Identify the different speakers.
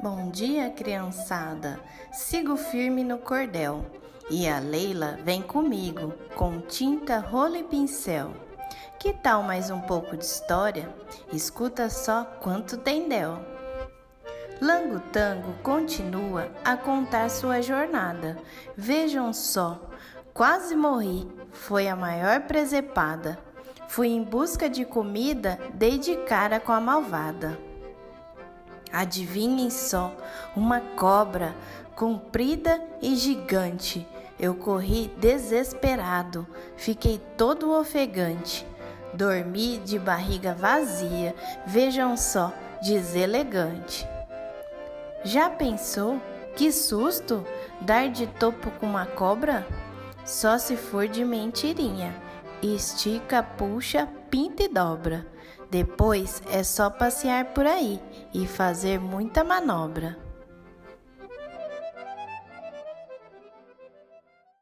Speaker 1: Bom dia, criançada. Sigo firme no cordel. E a Leila vem comigo com tinta, rolo e pincel. Que tal mais um pouco de história? Escuta só quanto tem del. Lango Tango continua a contar sua jornada. Vejam só, quase morri, foi a maior presepada. Fui em busca de comida, dei de cara com a malvada. Adivinhem só, uma cobra comprida e gigante. Eu corri desesperado, fiquei todo ofegante. Dormi de barriga vazia, vejam só, deselegante. Já pensou? Que susto! Dar de topo com uma cobra? Só se for de mentirinha. Estica, puxa, pinta e dobra. Depois é só passear por aí e fazer muita manobra.